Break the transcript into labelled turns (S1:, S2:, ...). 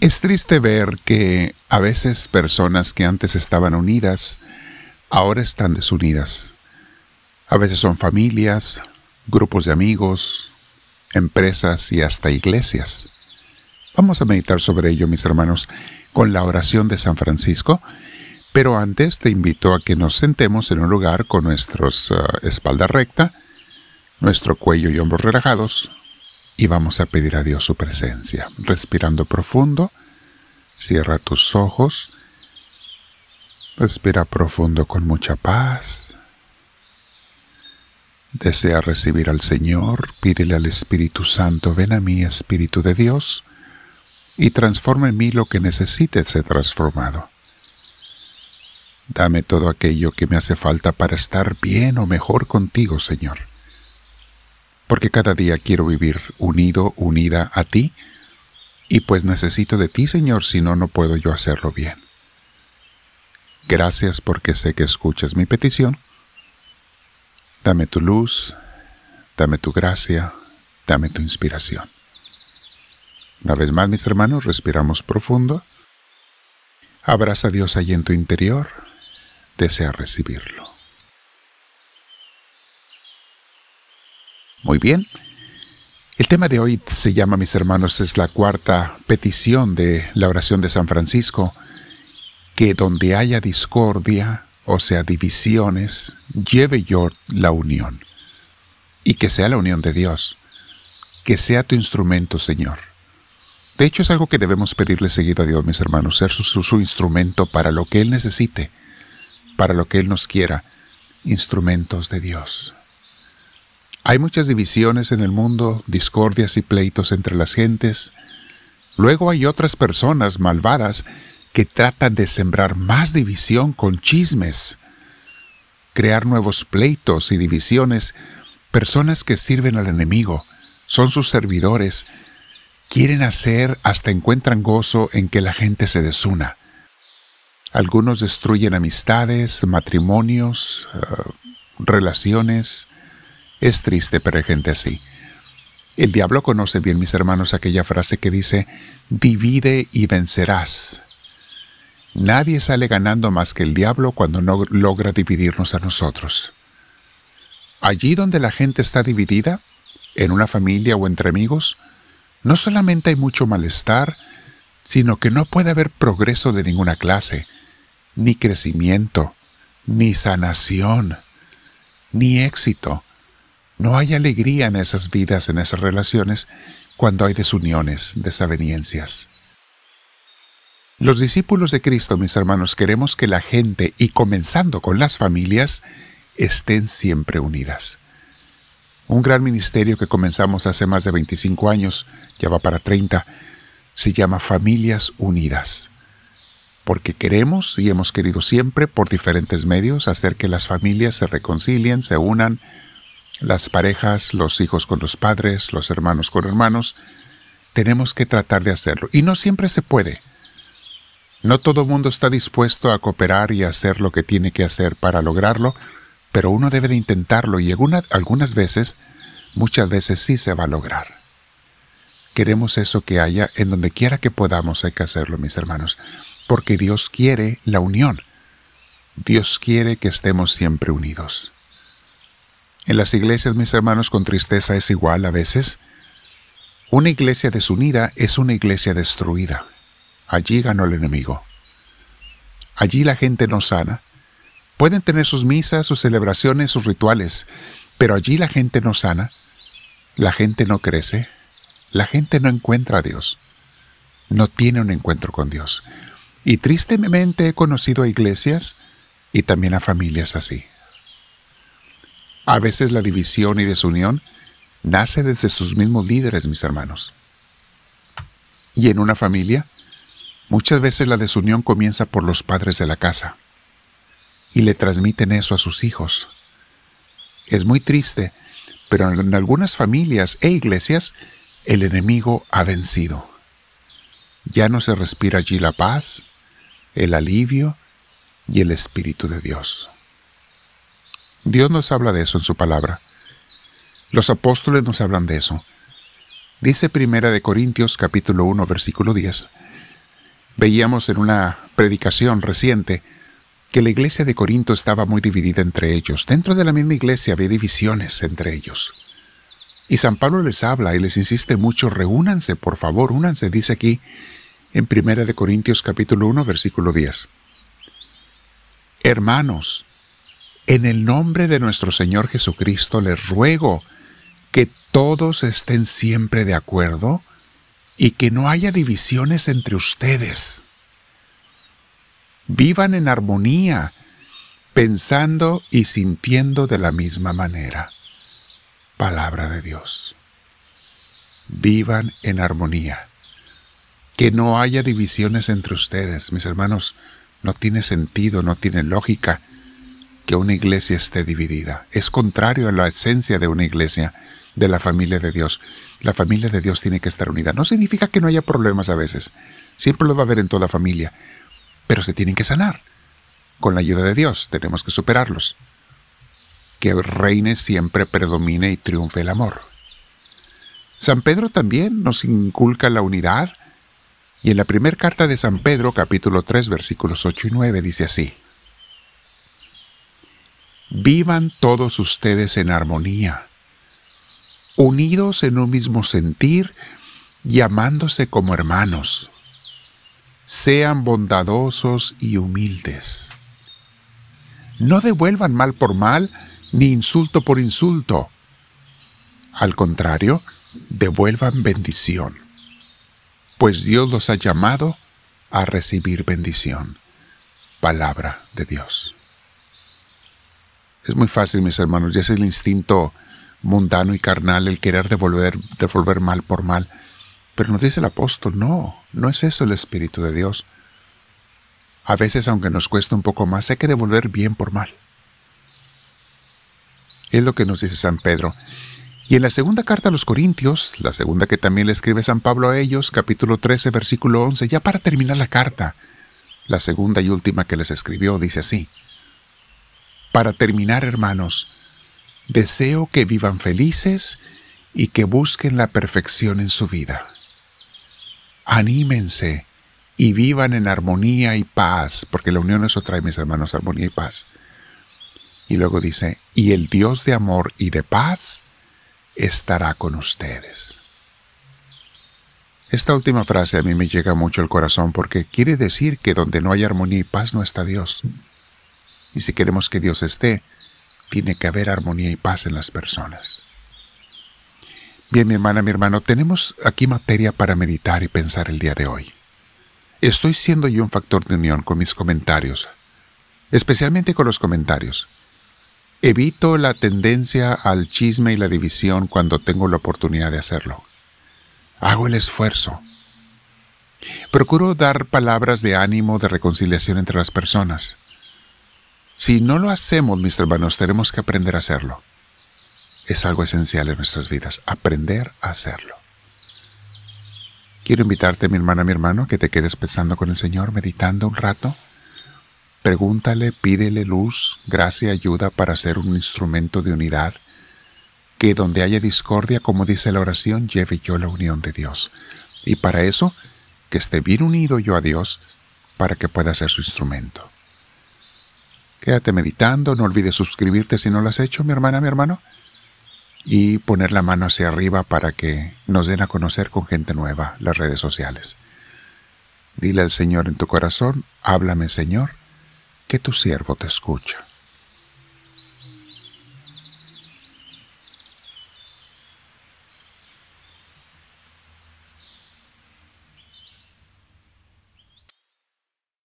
S1: Es triste ver que a veces personas que antes estaban unidas, ahora están desunidas. A veces son familias, grupos de amigos, empresas y hasta iglesias. Vamos a meditar sobre ello, mis hermanos, con la oración de San Francisco, pero antes te invito a que nos sentemos en un lugar con nuestros uh, espalda recta, nuestro cuello y hombros relajados, y vamos a pedir a Dios su presencia. Respirando profundo, cierra tus ojos, respira profundo con mucha paz. Desea recibir al Señor, pídele al Espíritu Santo, ven a mí, Espíritu de Dios, y transforma en mí lo que necesite ser transformado. Dame todo aquello que me hace falta para estar bien o mejor contigo, Señor. Porque cada día quiero vivir unido, unida a ti, y pues necesito de ti, Señor, si no, no puedo yo hacerlo bien. Gracias porque sé que escuchas mi petición. Dame tu luz, dame tu gracia, dame tu inspiración. Una vez más, mis hermanos, respiramos profundo. Abraza a Dios allí en tu interior. Desea recibirlo. Muy bien. El tema de hoy se llama, mis hermanos, es la cuarta petición de la oración de San Francisco, que donde haya discordia, o sea, divisiones, lleve yo la unión, y que sea la unión de Dios, que sea tu instrumento, Señor de hecho, es algo que debemos pedirle seguido a Dios, mis hermanos, ser su, instrumento para lo que Él necesite, para lo que Él nos quiera, instrumentos de Dios. Hay muchas divisiones en el mundo, discordias y pleitos entre las gentes. Luego hay otras personas malvadas que tratan de sembrar más división con chismes, crear nuevos pleitos y divisiones, personas que sirven al enemigo, son sus servidores, quieren hacer hasta encuentran gozo en que la gente se desuna. Algunos destruyen amistades, matrimonios, eh, relaciones. Es triste, pero hay gente así. El diablo conoce bien, mis hermanos, aquella frase que dice, divide y vencerás. Nadie sale ganando más que el diablo cuando no logra dividirnos a nosotros. Allí donde la gente está dividida, en una familia o entre amigos, no solamente hay mucho malestar, sino que no puede haber progreso de ninguna clase, ni crecimiento, ni sanación, ni éxito. No hay alegría en esas vidas, en esas relaciones, cuando hay desuniones, desaveniencias. Los discípulos de Cristo, mis hermanos, queremos que la gente, y comenzando con las familias, estén siempre unidas. Un gran ministerio que comenzamos hace más de 25 años, ya va para 30, se llama Familias Unidas. Porque queremos y hemos querido siempre por diferentes medios hacer que las familias se reconcilien, se unan, las parejas, los hijos con los padres, los hermanos con hermanos. Tenemos que tratar de hacerlo. Y no siempre se puede. No todo mundo está dispuesto a cooperar y hacer lo que tiene que hacer para lograrlo, pero uno debe de intentarlo y algunas veces, muchas veces sí se va a lograr. Queremos eso que haya en donde quiera que podamos, hay que hacerlo, mis hermanos, porque Dios quiere la unión. Dios quiere que estemos siempre unidos. En las iglesias, mis hermanos, con tristeza es igual a veces. Una iglesia desunida es una iglesia destruida. Allí ganó el enemigo. Allí la gente no sana, Pueden tener sus misas, sus celebraciones, sus rituales, pero allí la gente no sana, la gente no crece, la gente no encuentra a Dios, no tiene un encuentro con Dios. Y tristemente he conocido a iglesias y también a familias así. A veces la división y desunión nace desde sus mismos líderes, mis hermanos. Y en una familia, muchas veces la desunión comienza por los padres de la casa y le transmiten eso a sus hijos. Es muy triste, pero en algunas familias e iglesias el enemigo ha vencido. Ya no se respira allí la paz, el alivio y el Espíritu de Dios. Dios nos habla de eso en su palabra. Los apóstoles nos hablan de eso. Dice Primera de Corintios capítulo 1 versículo 10, Veíamos en una predicación reciente que la iglesia de Corinto estaba muy dividida entre ellos. Dentro de la misma iglesia había divisiones entre ellos. Y San Pablo les habla y les insiste mucho, reúnanse, por favor, únanse, dice aquí en 1 de Corintios capítulo 1, versículo 10. Hermanos, en el nombre de nuestro Señor Jesucristo les ruego que todos estén siempre de acuerdo y que no haya divisiones entre ustedes. Vivan en armonía, pensando y sintiendo de la misma manera. Palabra de Dios. Vivan en armonía. Que no haya divisiones entre ustedes, mis hermanos. No tiene sentido, no tiene lógica que una iglesia esté dividida. Es contrario a la esencia de una iglesia, de la familia de Dios. La familia de Dios tiene que estar unida. No significa que no haya problemas a veces. Siempre lo va a haber en toda familia. Pero se tienen que sanar. Con la ayuda de Dios tenemos que superarlos. Que reine siempre, predomine y triunfe el amor. San Pedro también nos inculca la unidad. Y en la primera carta de San Pedro, capítulo 3, versículos 8 y 9, dice así. Vivan todos ustedes en armonía unidos en un mismo sentir y amándose como hermanos. Sean bondadosos y humildes. No devuelvan mal por mal ni insulto por insulto. Al contrario, devuelvan bendición, pues Dios los ha llamado a recibir bendición. Palabra de Dios. Es muy fácil, mis hermanos, y es el instinto mundano y carnal el querer devolver, devolver mal por mal. Pero nos dice el apóstol, no, no es eso el Espíritu de Dios. A veces, aunque nos cueste un poco más, hay que devolver bien por mal. Es lo que nos dice San Pedro. Y en la segunda carta a los Corintios, la segunda que también le escribe San Pablo a ellos, capítulo 13, versículo 11, ya para terminar la carta, la segunda y última que les escribió, dice así. Para terminar, hermanos, Deseo que vivan felices y que busquen la perfección en su vida. Anímense y vivan en armonía y paz, porque la unión eso trae, mis hermanos, armonía y paz. Y luego dice, y el Dios de amor y de paz estará con ustedes. Esta última frase a mí me llega mucho al corazón porque quiere decir que donde no hay armonía y paz no está Dios. Y si queremos que Dios esté, tiene que haber armonía y paz en las personas. Bien, mi hermana, mi hermano, tenemos aquí materia para meditar y pensar el día de hoy. Estoy siendo yo un factor de unión con mis comentarios, especialmente con los comentarios. Evito la tendencia al chisme y la división cuando tengo la oportunidad de hacerlo. Hago el esfuerzo. Procuro dar palabras de ánimo, de reconciliación entre las personas. Si no lo hacemos, mis hermanos, tenemos que aprender a hacerlo. Es algo esencial en nuestras vidas, aprender a hacerlo. Quiero invitarte, mi hermana, mi hermano, que te quedes pensando con el Señor, meditando un rato. Pregúntale, pídele luz, gracia ayuda para ser un instrumento de unidad. Que donde haya discordia, como dice la oración, lleve yo la unión de Dios. Y para eso, que esté bien unido yo a Dios, para que pueda ser su instrumento. Quédate meditando, no olvides suscribirte si no lo has hecho, mi hermana, mi hermano, y poner la mano hacia arriba para que nos den a conocer con gente nueva las redes sociales. Dile al Señor en tu corazón, háblame Señor, que tu siervo te escucha.